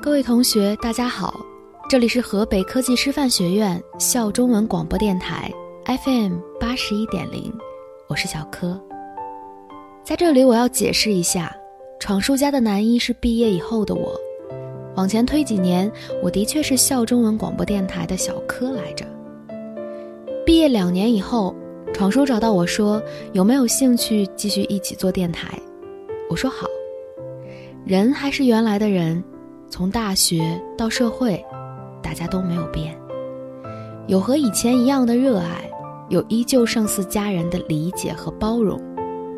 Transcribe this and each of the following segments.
各位同学，大家好，这里是河北科技师范学院校中文广播电台 FM 八十一点零，我是小柯。在这里，我要解释一下，闯叔家的男一是毕业以后的我，往前推几年，我的确是校中文广播电台的小柯来着。毕业两年以后，闯叔找到我说有没有兴趣继续一起做电台，我说好。人还是原来的人。从大学到社会，大家都没有变，有和以前一样的热爱，有依旧胜似家人的理解和包容，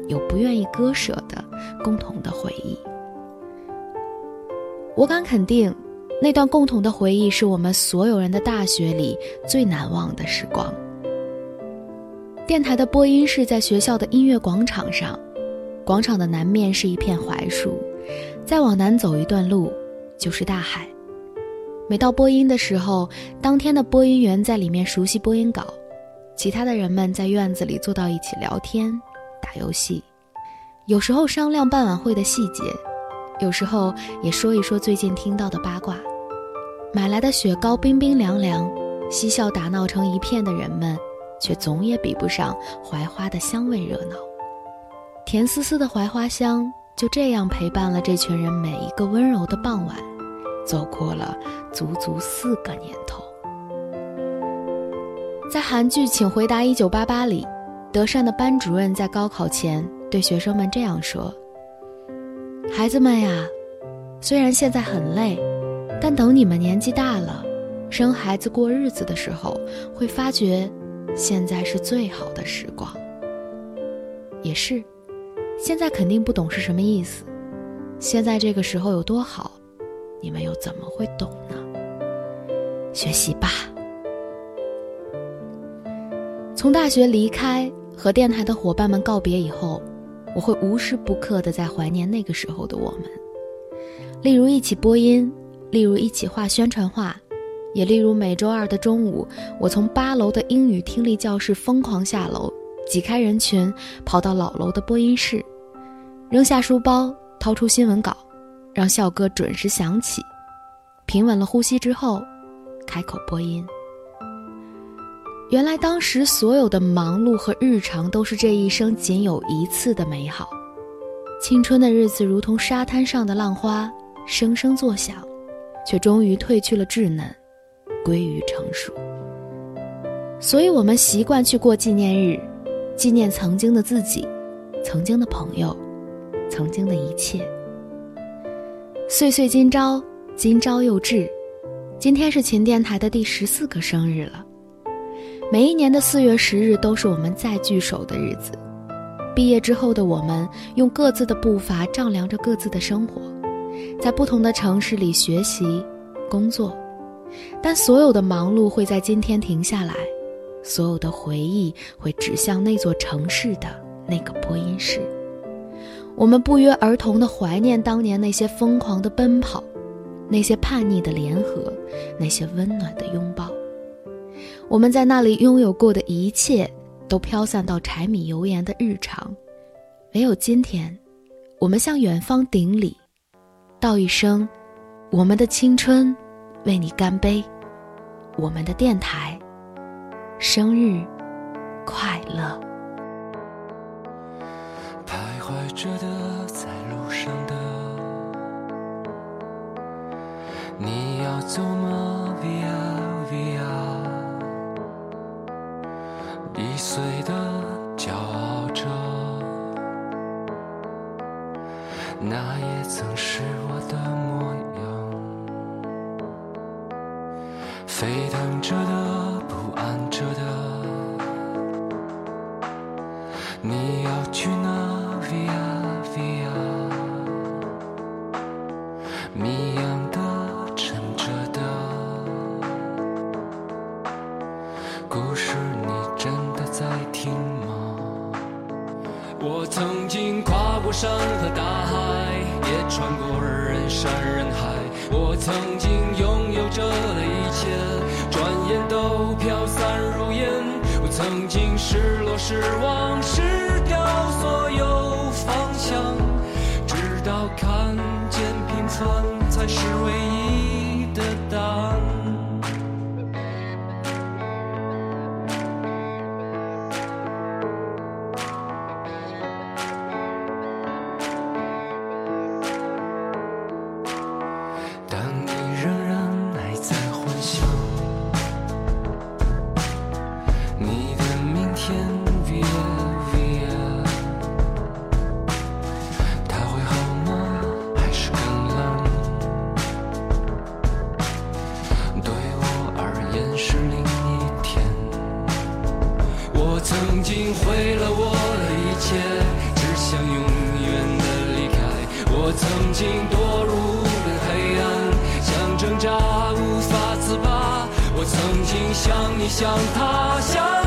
有不愿意割舍的共同的回忆。我敢肯定，那段共同的回忆是我们所有人的大学里最难忘的时光。电台的播音室在学校的音乐广场上，广场的南面是一片槐树，再往南走一段路。就是大海。每到播音的时候，当天的播音员在里面熟悉播音稿，其他的人们在院子里坐到一起聊天、打游戏，有时候商量办晚会的细节，有时候也说一说最近听到的八卦。买来的雪糕冰冰凉凉，嬉笑打闹成一片的人们，却总也比不上槐花的香味热闹。甜丝丝的槐花香，就这样陪伴了这群人每一个温柔的傍晚。走过了足足四个年头，在韩剧《请回答一九八八》里，德善的班主任在高考前对学生们这样说：“孩子们呀，虽然现在很累，但等你们年纪大了，生孩子过日子的时候，会发觉现在是最好的时光。也是，现在肯定不懂是什么意思，现在这个时候有多好。”你们又怎么会懂呢？学习吧。从大学离开，和电台的伙伴们告别以后，我会无时不刻的在怀念那个时候的我们。例如一起播音，例如一起画宣传画，也例如每周二的中午，我从八楼的英语听力教室疯狂下楼，挤开人群，跑到老楼的播音室，扔下书包，掏出新闻稿。让校歌准时响起，平稳了呼吸之后，开口播音。原来当时所有的忙碌和日常都是这一生仅有一次的美好。青春的日子如同沙滩上的浪花，声声作响，却终于褪去了稚嫩，归于成熟。所以我们习惯去过纪念日，纪念曾经的自己，曾经的朋友，曾经的一切。岁岁今朝，今朝又至。今天是秦电台的第十四个生日了。每一年的四月十日都是我们再聚首的日子。毕业之后的我们，用各自的步伐丈量着各自的生活，在不同的城市里学习、工作。但所有的忙碌会在今天停下来，所有的回忆会指向那座城市的那个播音室。我们不约而同地怀念当年那些疯狂的奔跑，那些叛逆的联合，那些温暖的拥抱。我们在那里拥有过的一切，都飘散到柴米油盐的日常。唯有今天，我们向远方顶礼，道一声：“我们的青春，为你干杯！我们的电台，生日快乐！”徘徊着的，在路上的，你要走吗？Via Via，易碎的，骄傲着，那也曾是我的模样。沸腾着的，不安着的，你要去哪？via via，谜样的沉着的故事，你真的在听吗？我曾经跨过山和大海，也穿过人山人海。我曾经拥有着的一切，都飘散如烟我曾经失落失望失掉所有方向直到看见平凡才是唯一。你想你想他想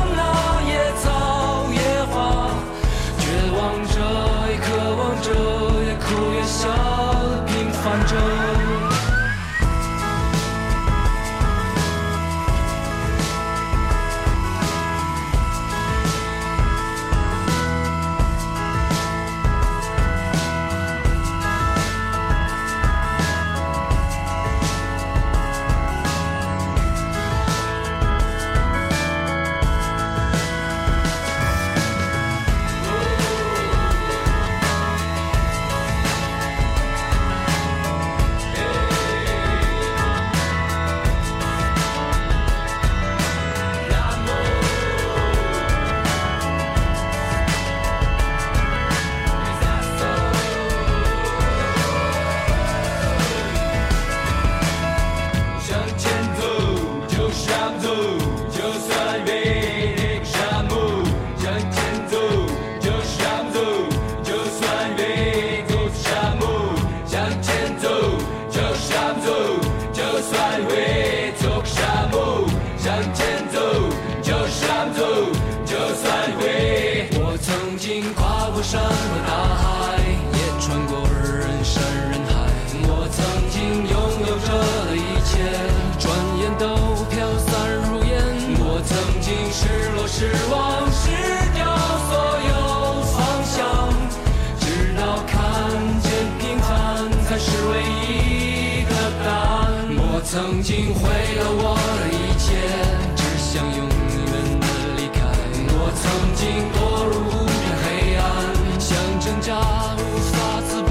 baby. 经毁了我的一切，只想永远的离开。我曾经堕入无边黑暗，想挣扎无法自拔。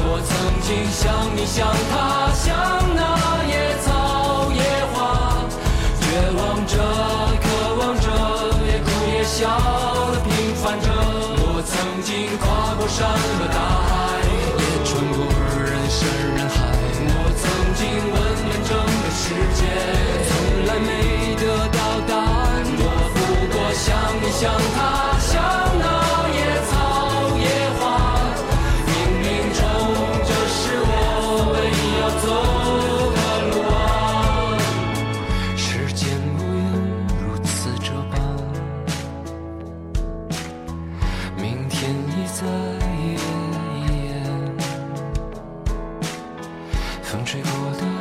我曾经像你，像他，像那野草野花，绝望着，渴望着，也哭也笑的平凡着。我曾经跨过山和。风吹过的